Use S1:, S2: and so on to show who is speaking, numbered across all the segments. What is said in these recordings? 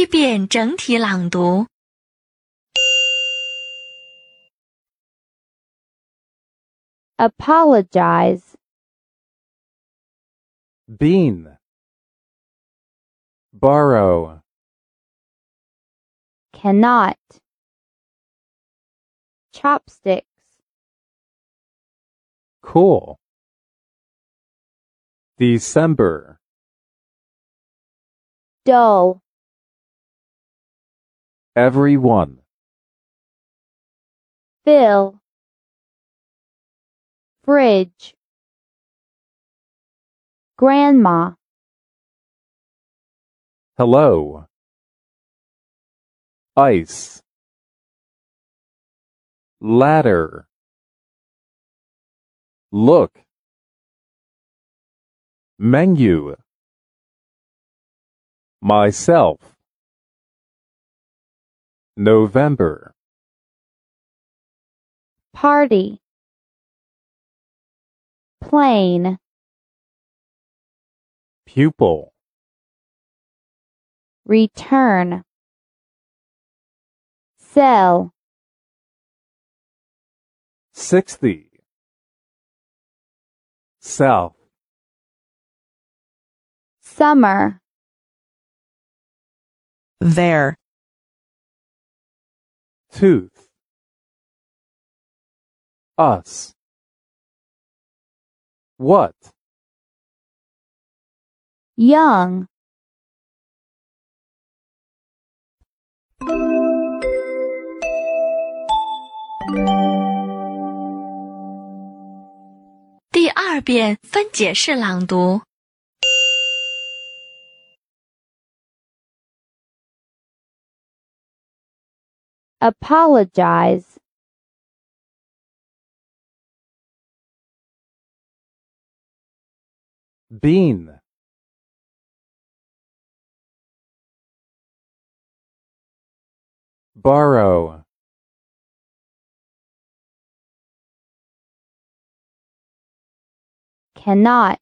S1: 一遍整体朗读。
S2: apologize,
S3: bean, borrow,
S2: cannot, chopsticks,
S3: cool. December,
S2: dull,
S3: everyone,
S2: Bill Bridge grandma,
S3: hello, ice, ladder, look, menu, myself, November,
S2: party, plane,
S3: pupil,
S2: return, sell,
S3: 60, south,
S2: summer,
S4: there,
S3: tooth, us, what,
S2: young,
S1: 第二遍分解式朗读。
S2: Apologize,
S3: bean, borrow,
S2: cannot,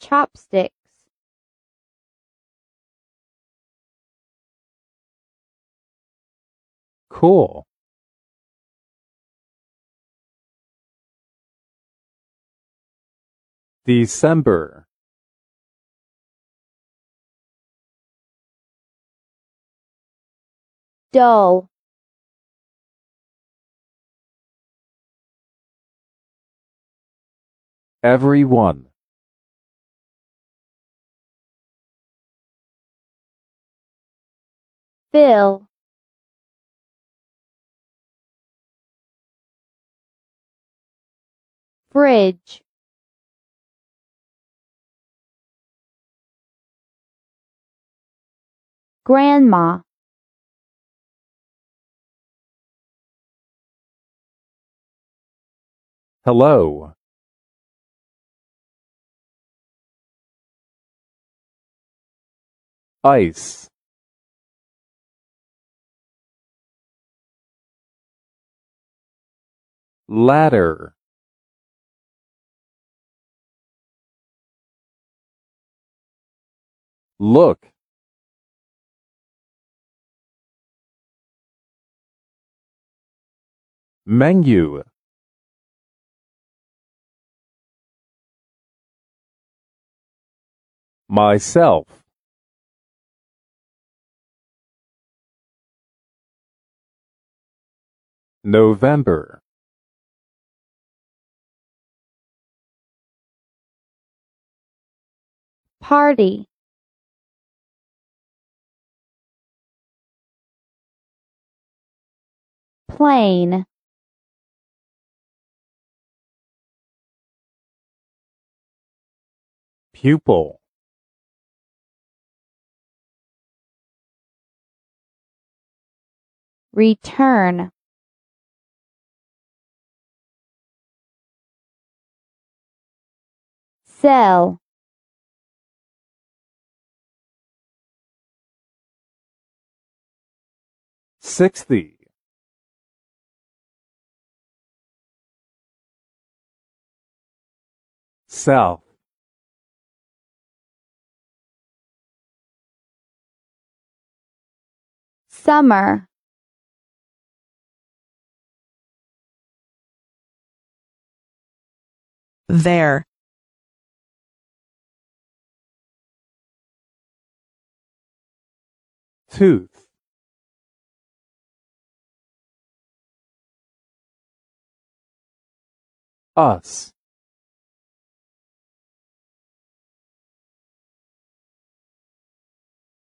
S2: chopsticks,
S3: cool, December,
S2: dull,
S3: everyone,
S2: fill, fridge, grandma,
S3: hello, ice, ladder, look, menu, myself, November,
S2: party, plane,
S3: pupil,
S2: return, sell,
S3: sixty, Self.
S2: summer.
S4: There.
S3: Tooth. Us.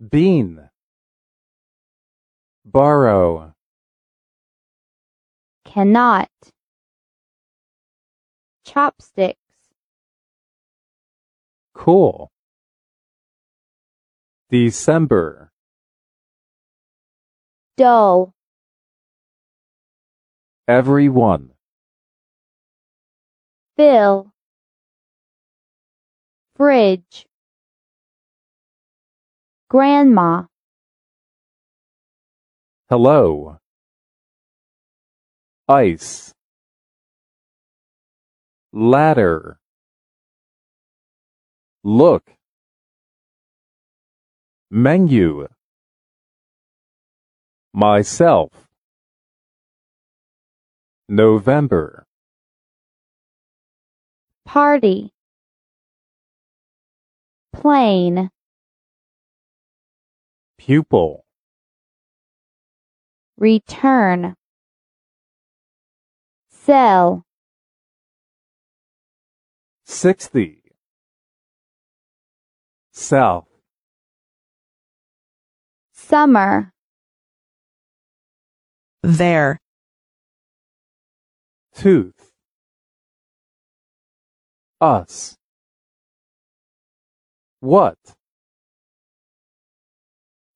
S3: bean, borrow,
S2: cannot, chopsticks,
S3: cool, December,
S2: dull,
S3: everyone,
S2: Bill. fridge, grandma,
S3: hello, ice, ladder, look, menu, myself, November,
S2: party, plane,
S3: pupil,
S2: return, sell,
S3: 60, south,
S2: summer,
S4: there,
S3: tooth, us, what,